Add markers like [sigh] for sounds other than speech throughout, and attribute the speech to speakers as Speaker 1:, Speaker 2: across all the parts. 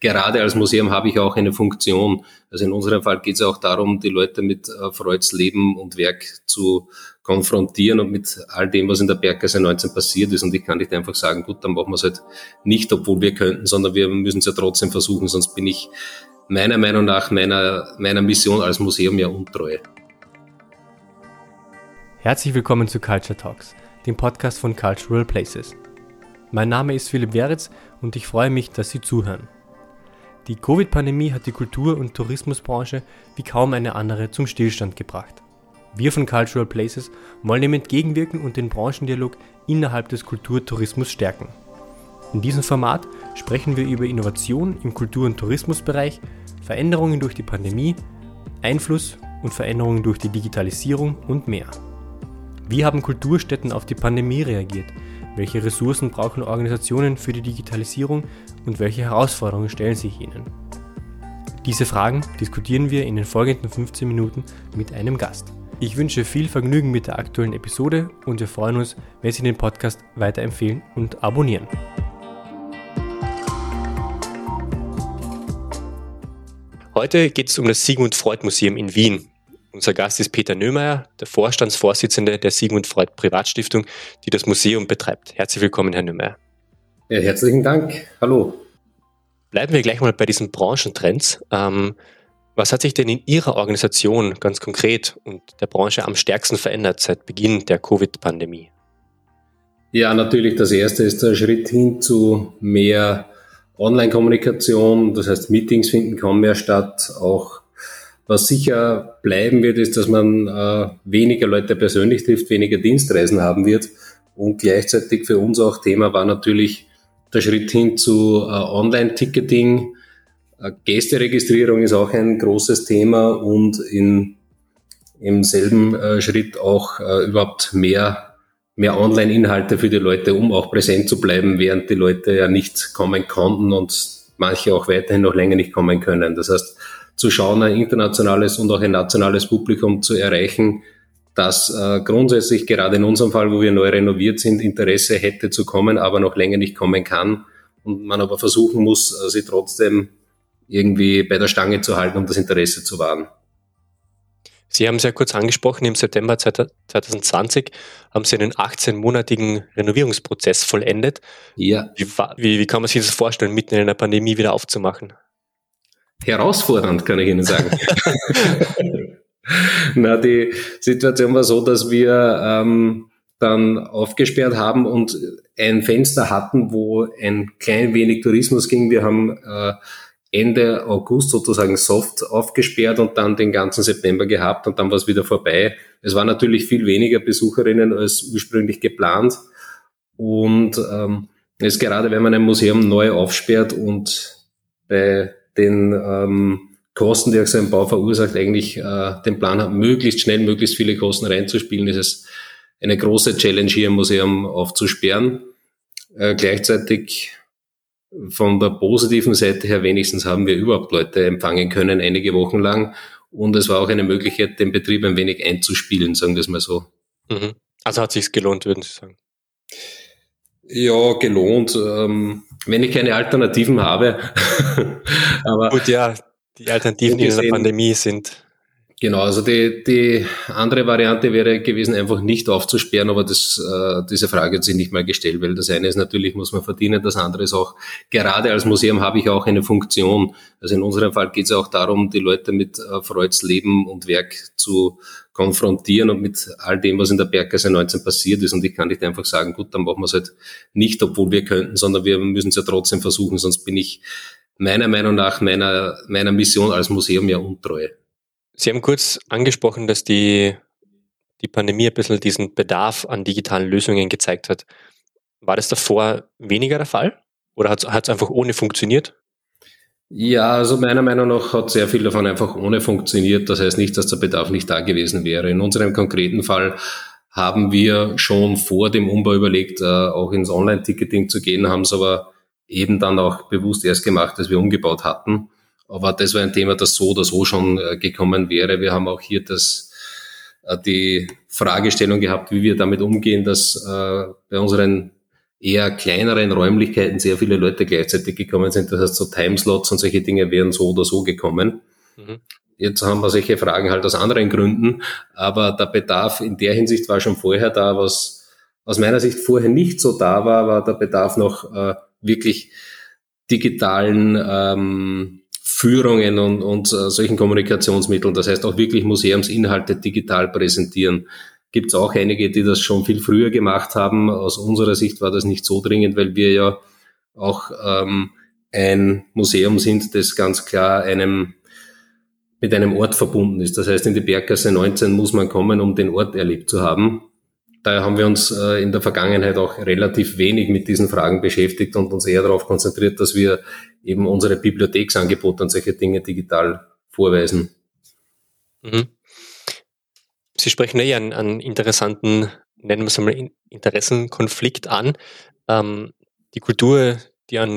Speaker 1: gerade als Museum habe ich auch eine Funktion. Also in unserem Fall geht es auch darum, die Leute mit äh, Freuds Leben und Werk zu konfrontieren und mit all dem, was in der Berggasse 19 passiert ist. Und ich kann nicht einfach sagen, gut, dann machen wir es halt nicht, obwohl wir könnten, sondern wir müssen es ja trotzdem versuchen, sonst bin ich meiner Meinung nach meiner, meiner Mission als Museum ja untreu.
Speaker 2: Herzlich willkommen zu Culture Talks, dem Podcast von Cultural Places. Mein Name ist Philipp Weritz und ich freue mich, dass Sie zuhören. Die Covid-Pandemie hat die Kultur- und Tourismusbranche wie kaum eine andere zum Stillstand gebracht. Wir von Cultural Places wollen dem entgegenwirken und den Branchendialog innerhalb des Kulturtourismus stärken. In diesem Format sprechen wir über Innovation im Kultur- und Tourismusbereich, Veränderungen durch die Pandemie, Einfluss und Veränderungen durch die Digitalisierung und mehr. Wie haben Kulturstätten auf die Pandemie reagiert? Welche Ressourcen brauchen Organisationen für die Digitalisierung und welche Herausforderungen stellen sich ihnen? Diese Fragen diskutieren wir in den folgenden 15 Minuten mit einem Gast. Ich wünsche viel Vergnügen mit der aktuellen Episode und wir freuen uns, wenn Sie den Podcast weiterempfehlen und abonnieren. Heute geht es um das Sigmund Freud Museum in Wien. Unser Gast ist Peter Nömeyer, der Vorstandsvorsitzende der Sigmund Freud Privatstiftung, die das Museum betreibt. Herzlich willkommen, Herr Nömeyer.
Speaker 1: Ja, herzlichen Dank. Hallo.
Speaker 2: Bleiben wir gleich mal bei diesen Branchentrends. Ähm, was hat sich denn in Ihrer Organisation ganz konkret und der Branche am stärksten verändert seit Beginn der Covid-Pandemie?
Speaker 1: Ja, natürlich. Das erste ist der Schritt hin zu mehr Online-Kommunikation. Das heißt, Meetings finden kaum mehr statt. Auch was sicher bleiben wird, ist, dass man äh, weniger Leute persönlich trifft, weniger Dienstreisen haben wird. Und gleichzeitig für uns auch Thema war natürlich der Schritt hin zu äh, Online-Ticketing. Äh, Gästeregistrierung ist auch ein großes Thema und in, im selben äh, Schritt auch äh, überhaupt mehr, mehr Online-Inhalte für die Leute, um auch präsent zu bleiben, während die Leute ja nicht kommen konnten und manche auch weiterhin noch länger nicht kommen können. Das heißt, zu schauen, ein internationales und auch ein nationales Publikum zu erreichen, das äh, grundsätzlich gerade in unserem Fall, wo wir neu renoviert sind, Interesse hätte zu kommen, aber noch länger nicht kommen kann und man aber versuchen muss, äh, sie trotzdem irgendwie bei der Stange zu halten, um das Interesse zu wahren.
Speaker 2: Sie haben es ja kurz angesprochen, im September 2020 haben Sie einen 18-monatigen Renovierungsprozess vollendet. Ja. Wie, wie, wie kann man sich das vorstellen, mitten in einer Pandemie wieder aufzumachen?
Speaker 1: Herausfordernd, kann ich Ihnen sagen. [laughs] Na, die Situation war so, dass wir ähm, dann aufgesperrt haben und ein Fenster hatten, wo ein klein wenig Tourismus ging. Wir haben äh, Ende August sozusagen soft aufgesperrt und dann den ganzen September gehabt und dann war es wieder vorbei. Es waren natürlich viel weniger Besucherinnen als ursprünglich geplant und ähm, es gerade, wenn man ein Museum neu aufsperrt und bei den ähm, Kosten, die so ein Bau verursacht, eigentlich äh, den Plan hat, möglichst schnell, möglichst viele Kosten reinzuspielen, ist es eine große Challenge hier im Museum aufzusperren. Äh, gleichzeitig von der positiven Seite her wenigstens haben wir überhaupt Leute empfangen können, einige Wochen lang. Und es war auch eine Möglichkeit, den Betrieb ein wenig einzuspielen, sagen wir es mal so.
Speaker 2: Mhm. Also hat sich's gelohnt, würden Sie sagen?
Speaker 1: Ja, gelohnt. Ähm, wenn ich keine Alternativen habe. [laughs]
Speaker 2: Aber Gut, ja, die Alternativen in der Pandemie sind.
Speaker 1: Genau, also die, die andere Variante wäre gewesen, einfach nicht aufzusperren, aber das, äh, diese Frage hat sich nicht mal gestellt, weil das eine ist natürlich, muss man verdienen, das andere ist auch, gerade als Museum habe ich auch eine Funktion. Also in unserem Fall geht es auch darum, die Leute mit äh, Freuds Leben und Werk zu konfrontieren und mit all dem, was in der Berggasse 19 passiert ist. Und ich kann nicht einfach sagen, gut, dann machen wir es halt nicht, obwohl wir könnten, sondern wir müssen es ja trotzdem versuchen, sonst bin ich meiner Meinung nach meiner, meiner Mission als Museum ja untreu.
Speaker 2: Sie haben kurz angesprochen, dass die, die Pandemie ein bisschen diesen Bedarf an digitalen Lösungen gezeigt hat. War das davor weniger der Fall? Oder hat es einfach ohne funktioniert?
Speaker 1: Ja, also meiner Meinung nach hat sehr viel davon einfach ohne funktioniert. Das heißt nicht, dass der Bedarf nicht da gewesen wäre. In unserem konkreten Fall haben wir schon vor dem Umbau überlegt, äh, auch ins Online-Ticketing zu gehen, haben es aber eben dann auch bewusst erst gemacht, als wir umgebaut hatten. Aber das war ein Thema, das so oder so schon äh, gekommen wäre. Wir haben auch hier das, äh, die Fragestellung gehabt, wie wir damit umgehen, dass bei unseren eher kleineren Räumlichkeiten sehr viele Leute gleichzeitig gekommen sind. Das heißt, so Timeslots und solche Dinge wären so oder so gekommen. Mhm. Jetzt haben wir solche Fragen halt aus anderen Gründen, aber der Bedarf in der Hinsicht war schon vorher da, was aus meiner Sicht vorher nicht so da war, war der Bedarf noch äh, wirklich digitalen ähm, Führungen und, und äh, solchen Kommunikationsmitteln. Das heißt auch wirklich Museumsinhalte digital präsentieren. Gibt es auch einige, die das schon viel früher gemacht haben. Aus unserer Sicht war das nicht so dringend, weil wir ja auch ähm, ein Museum sind, das ganz klar einem mit einem Ort verbunden ist. Das heißt, in die Berggasse 19 muss man kommen, um den Ort erlebt zu haben. Daher haben wir uns äh, in der Vergangenheit auch relativ wenig mit diesen Fragen beschäftigt und uns eher darauf konzentriert, dass wir eben unsere Bibliotheksangebote und solche Dinge digital vorweisen.
Speaker 2: Mhm. Sie sprechen ja einen, einen interessanten, nennen wir es einmal, Interessenkonflikt an. Ähm, die Kultur, die an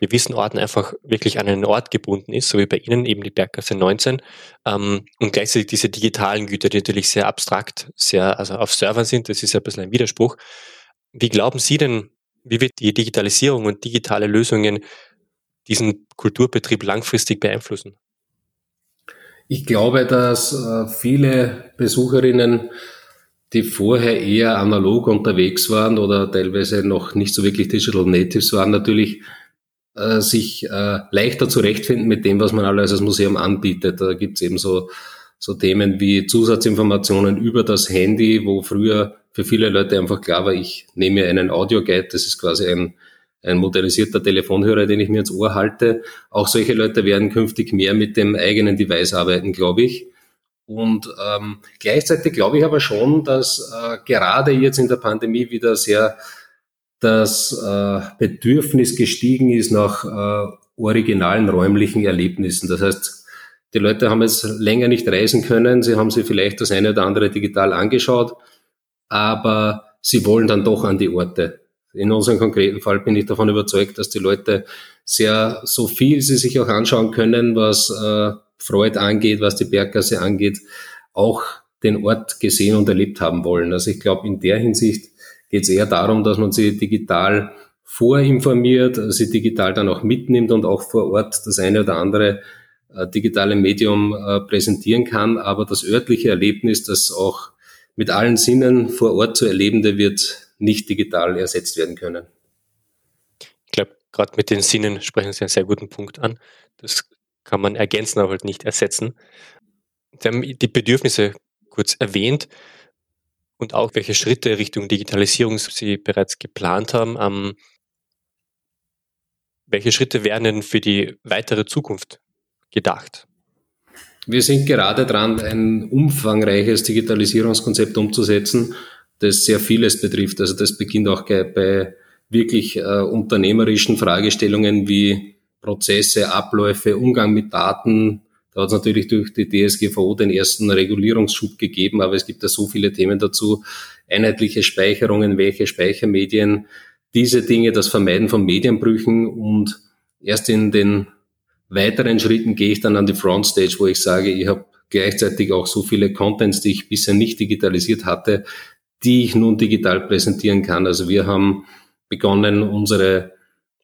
Speaker 2: gewissen Orten einfach wirklich an einen Ort gebunden ist, so wie bei Ihnen eben die Berggasse 19 ähm, und gleichzeitig diese digitalen Güter, die natürlich sehr abstrakt, sehr also auf Servern sind, das ist ja ein bisschen ein Widerspruch. Wie glauben Sie denn, wie wird die Digitalisierung und digitale Lösungen diesen Kulturbetrieb langfristig beeinflussen?
Speaker 1: Ich glaube, dass äh, viele Besucherinnen, die vorher eher analog unterwegs waren oder teilweise noch nicht so wirklich Digital Natives waren, natürlich äh, sich äh, leichter zurechtfinden mit dem, was man alles als Museum anbietet. Da gibt's eben so, so Themen wie Zusatzinformationen über das Handy, wo früher für viele Leute einfach klar war, ich nehme mir einen Audioguide, das ist quasi ein, ein modernisierter Telefonhörer, den ich mir ins Ohr halte. Auch solche Leute werden künftig mehr mit dem eigenen Device arbeiten, glaube ich. Und ähm, gleichzeitig glaube ich aber schon, dass äh, gerade jetzt in der Pandemie wieder sehr das äh, Bedürfnis gestiegen ist nach äh, originalen räumlichen Erlebnissen. Das heißt, die Leute haben jetzt länger nicht reisen können, sie haben sich vielleicht das eine oder andere digital angeschaut, aber sie wollen dann doch an die Orte. In unserem konkreten Fall bin ich davon überzeugt, dass die Leute sehr, so viel sie sich auch anschauen können, was äh, Freud angeht, was die Berggasse angeht, auch den Ort gesehen und erlebt haben wollen. Also ich glaube, in der Hinsicht geht es eher darum, dass man sie digital vorinformiert, sie digital dann auch mitnimmt und auch vor Ort das eine oder andere äh, digitale Medium äh, präsentieren kann. Aber das örtliche Erlebnis, das auch mit allen Sinnen vor Ort zu erlebende, wird nicht digital ersetzt werden können.
Speaker 2: Ich glaube, gerade mit den Sinnen sprechen Sie einen sehr guten Punkt an. Das kann man ergänzen, aber halt nicht ersetzen. Sie haben die Bedürfnisse kurz erwähnt und auch welche Schritte Richtung Digitalisierung Sie bereits geplant haben. Ähm, welche Schritte werden denn für die weitere Zukunft gedacht?
Speaker 1: Wir sind gerade dran, ein umfangreiches Digitalisierungskonzept umzusetzen, das sehr vieles betrifft. Also das beginnt auch bei wirklich äh, unternehmerischen Fragestellungen wie Prozesse, Abläufe, Umgang mit Daten, da hat es natürlich durch die DSGVO den ersten Regulierungsschub gegeben, aber es gibt da so viele Themen dazu. Einheitliche Speicherungen, welche Speichermedien, diese Dinge, das Vermeiden von Medienbrüchen und erst in den weiteren Schritten gehe ich dann an die Frontstage, wo ich sage, ich habe gleichzeitig auch so viele Contents, die ich bisher nicht digitalisiert hatte, die ich nun digital präsentieren kann. Also wir haben begonnen, unsere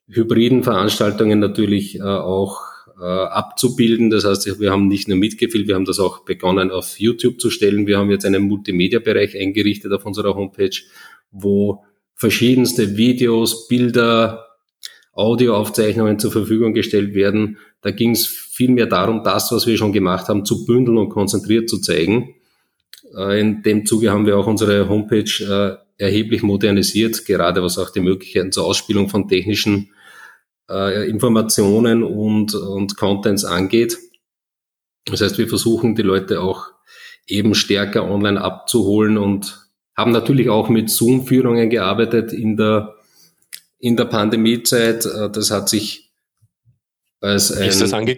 Speaker 1: hybriden Veranstaltungen natürlich äh, auch abzubilden. Das heißt, wir haben nicht nur mitgefilmt, wir haben das auch begonnen auf YouTube zu stellen. Wir haben jetzt einen Multimedia-Bereich eingerichtet auf unserer Homepage, wo verschiedenste Videos, Bilder, Audioaufzeichnungen zur Verfügung gestellt werden. Da ging es vielmehr darum, das, was wir schon gemacht haben, zu bündeln und konzentriert zu zeigen. Äh, in dem Zuge haben wir auch unsere Homepage äh, erheblich modernisiert, gerade was auch die Möglichkeiten zur Ausspielung von technischen äh, Informationen und, und Contents angeht. Das heißt, wir versuchen die Leute auch eben stärker online abzuholen und haben natürlich auch mit Zoom-Führungen gearbeitet in der, in der Pandemiezeit. Äh, das hat sich als ein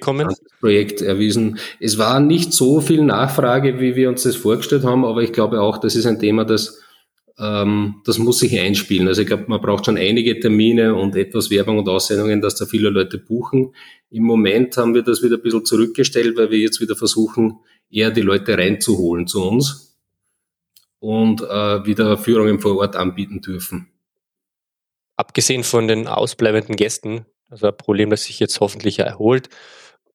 Speaker 1: Projekt erwiesen. Es war nicht so viel Nachfrage, wie wir uns das vorgestellt haben, aber ich glaube auch, das ist ein Thema, das ähm, das muss sich einspielen. Also ich glaube, man braucht schon einige Termine und etwas Werbung und Aussendungen, dass da viele Leute buchen. Im Moment haben wir das wieder ein bisschen zurückgestellt, weil wir jetzt wieder versuchen, eher die Leute reinzuholen zu uns und äh, wieder Führungen vor Ort anbieten dürfen.
Speaker 2: abgesehen von den ausbleibenden Gästen, also ein Problem, das sich jetzt hoffentlich erholt,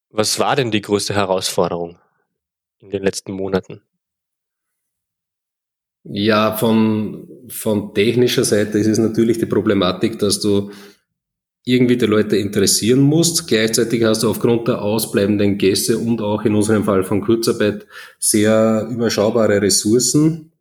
Speaker 2: was war denn die größte Herausforderung in den letzten Monaten?
Speaker 1: Ja, von, von technischer Seite ist es natürlich die Problematik, dass du irgendwie die Leute interessieren musst. Gleichzeitig hast du aufgrund der ausbleibenden Gäste und auch in unserem Fall von Kurzarbeit sehr überschaubare Ressourcen.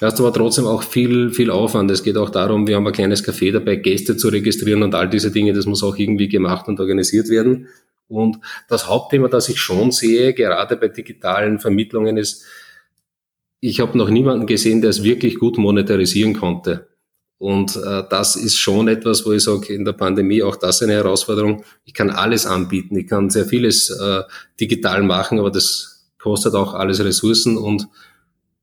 Speaker 1: Hast aber trotzdem auch viel, viel Aufwand. Es geht auch darum, wir haben ein kleines Café dabei, Gäste zu registrieren und all diese Dinge, das muss auch irgendwie gemacht und organisiert werden. Und das Hauptthema, das ich schon sehe, gerade bei digitalen Vermittlungen, ist, ich habe noch niemanden gesehen, der es wirklich gut monetarisieren konnte. Und äh, das ist schon etwas, wo ich sage, in der Pandemie auch das eine Herausforderung. Ich kann alles anbieten, ich kann sehr vieles äh, digital machen, aber das kostet auch alles Ressourcen. Und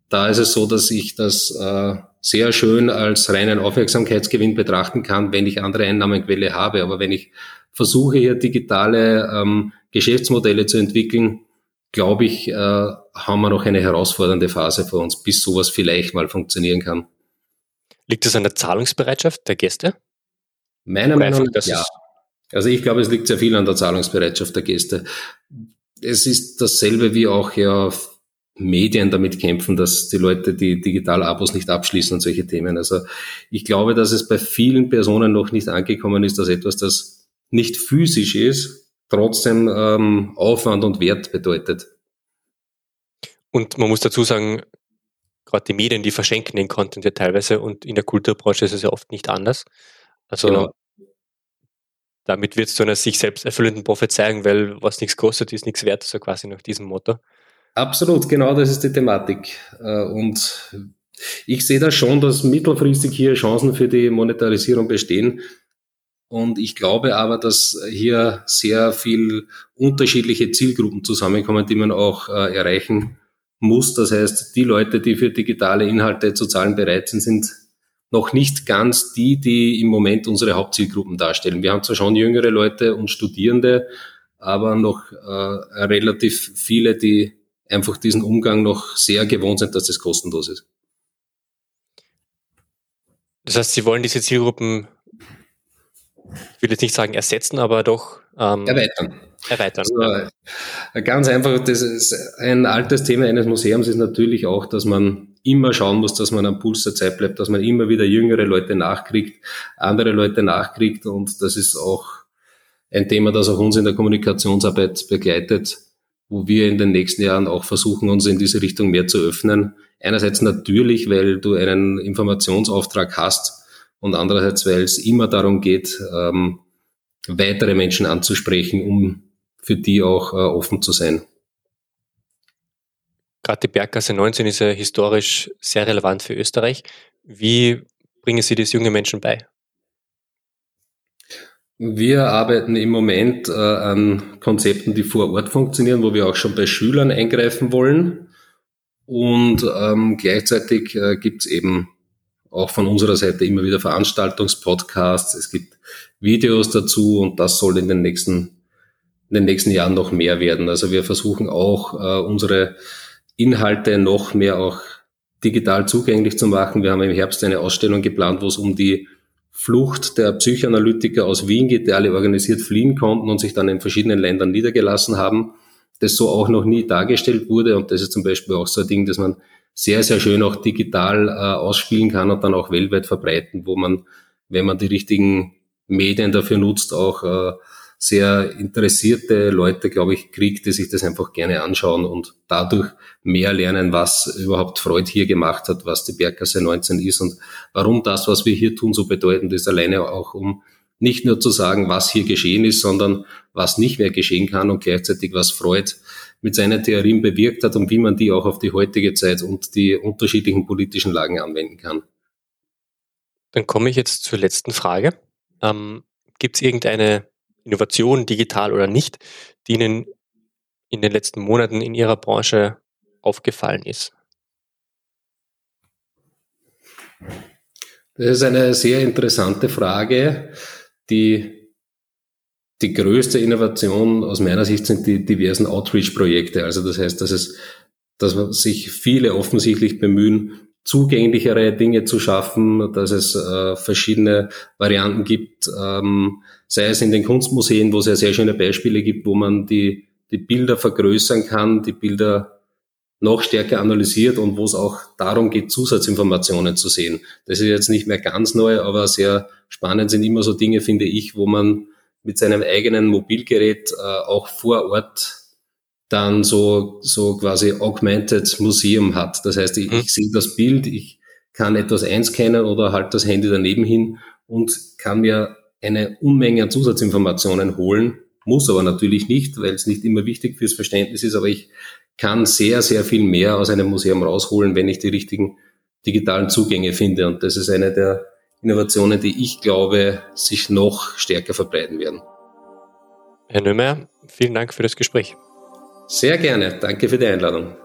Speaker 1: da ist es so, dass ich das äh, sehr schön als reinen Aufmerksamkeitsgewinn betrachten kann, wenn ich andere Einnahmenquelle habe. Aber wenn ich versuche, hier digitale ähm, Geschäftsmodelle zu entwickeln, glaube ich, äh, haben wir noch eine herausfordernde Phase vor uns, bis sowas vielleicht mal funktionieren kann.
Speaker 2: Liegt es an der Zahlungsbereitschaft der Gäste?
Speaker 1: Meiner Meinung nach ja. Also ich glaube, es liegt sehr viel an der Zahlungsbereitschaft der Gäste. Es ist dasselbe wie auch ja Medien damit kämpfen, dass die Leute die Digital-Abos nicht abschließen und solche Themen. Also ich glaube, dass es bei vielen Personen noch nicht angekommen ist, dass etwas, das nicht physisch ist, trotzdem ähm, Aufwand und Wert bedeutet.
Speaker 2: Und man muss dazu sagen, gerade die Medien, die verschenken den Content ja teilweise und in der Kulturbranche ist es ja oft nicht anders. Also genau. damit wird es zu einer sich selbst erfüllenden Prophezeiung, weil was nichts kostet, ist nichts wert, so quasi nach diesem Motto.
Speaker 1: Absolut, genau das ist die Thematik. Äh, und ich sehe da schon, dass mittelfristig hier Chancen für die Monetarisierung bestehen. Und ich glaube aber, dass hier sehr viel unterschiedliche Zielgruppen zusammenkommen, die man auch äh, erreichen muss. Das heißt, die Leute, die für digitale Inhalte zu zahlen bereit sind, sind noch nicht ganz die, die im Moment unsere Hauptzielgruppen darstellen. Wir haben zwar schon jüngere Leute und Studierende, aber noch äh, relativ viele, die einfach diesen Umgang noch sehr gewohnt sind, dass das kostenlos ist.
Speaker 2: Das heißt, Sie wollen diese Zielgruppen, ich will jetzt nicht sagen ersetzen, aber doch
Speaker 1: ähm, erweitern erweitern. Also, ganz einfach, das ist ein altes Thema eines Museums ist natürlich auch, dass man immer schauen muss, dass man am Puls der Zeit bleibt, dass man immer wieder jüngere Leute nachkriegt, andere Leute nachkriegt und das ist auch ein Thema, das auch uns in der Kommunikationsarbeit begleitet, wo wir in den nächsten Jahren auch versuchen, uns in diese Richtung mehr zu öffnen. Einerseits natürlich, weil du einen Informationsauftrag hast und andererseits, weil es immer darum geht, ähm, weitere Menschen anzusprechen, um für die auch äh, offen zu sein.
Speaker 2: Gerade die Berggasse 19 ist ja historisch sehr relevant für Österreich. Wie bringen Sie das junge Menschen bei?
Speaker 1: Wir arbeiten im Moment äh, an Konzepten, die vor Ort funktionieren, wo wir auch schon bei Schülern eingreifen wollen. Und ähm, gleichzeitig äh, gibt es eben auch von unserer Seite immer wieder Veranstaltungspodcasts. Es gibt Videos dazu und das soll in den nächsten in den nächsten Jahren noch mehr werden. Also wir versuchen auch äh, unsere Inhalte noch mehr auch digital zugänglich zu machen. Wir haben im Herbst eine Ausstellung geplant, wo es um die Flucht der Psychoanalytiker aus Wien geht, die alle organisiert fliehen konnten und sich dann in verschiedenen Ländern niedergelassen haben, das so auch noch nie dargestellt wurde. Und das ist zum Beispiel auch so ein Ding, dass man sehr, sehr schön auch digital äh, ausspielen kann und dann auch weltweit verbreiten, wo man, wenn man die richtigen Medien dafür nutzt, auch äh, sehr interessierte Leute, glaube ich, kriegt, die sich das einfach gerne anschauen und dadurch mehr lernen, was überhaupt Freud hier gemacht hat, was die Berggasse 19 ist und warum das, was wir hier tun, so bedeutend ist, alleine auch um nicht nur zu sagen, was hier geschehen ist, sondern was nicht mehr geschehen kann und gleichzeitig, was Freud mit seinen Theorien bewirkt hat und wie man die auch auf die heutige Zeit und die unterschiedlichen politischen Lagen anwenden kann.
Speaker 2: Dann komme ich jetzt zur letzten Frage. Ähm, Gibt es irgendeine Innovation, digital oder nicht, die Ihnen in den letzten Monaten in Ihrer Branche aufgefallen ist?
Speaker 1: Das ist eine sehr interessante Frage. Die, die größte Innovation aus meiner Sicht sind die diversen Outreach-Projekte. Also das heißt, dass es, dass sich viele offensichtlich bemühen, zugänglichere Dinge zu schaffen, dass es äh, verschiedene Varianten gibt, ähm, sei es in den Kunstmuseen, wo es ja sehr schöne Beispiele gibt, wo man die, die Bilder vergrößern kann, die Bilder noch stärker analysiert und wo es auch darum geht, Zusatzinformationen zu sehen. Das ist jetzt nicht mehr ganz neu, aber sehr spannend sind immer so Dinge, finde ich, wo man mit seinem eigenen Mobilgerät äh, auch vor Ort dann so, so quasi Augmented Museum hat. Das heißt, ich, mhm. ich sehe das Bild, ich kann etwas einscannen oder halt das Handy daneben hin und kann mir eine Unmenge an Zusatzinformationen holen, muss aber natürlich nicht, weil es nicht immer wichtig fürs Verständnis ist, aber ich kann sehr, sehr viel mehr aus einem Museum rausholen, wenn ich die richtigen digitalen Zugänge finde. Und das ist eine der Innovationen, die ich glaube, sich noch stärker verbreiten werden.
Speaker 2: Herr Nömer, vielen Dank für das Gespräch.
Speaker 1: Sehr gerne. Danke für die Einladung.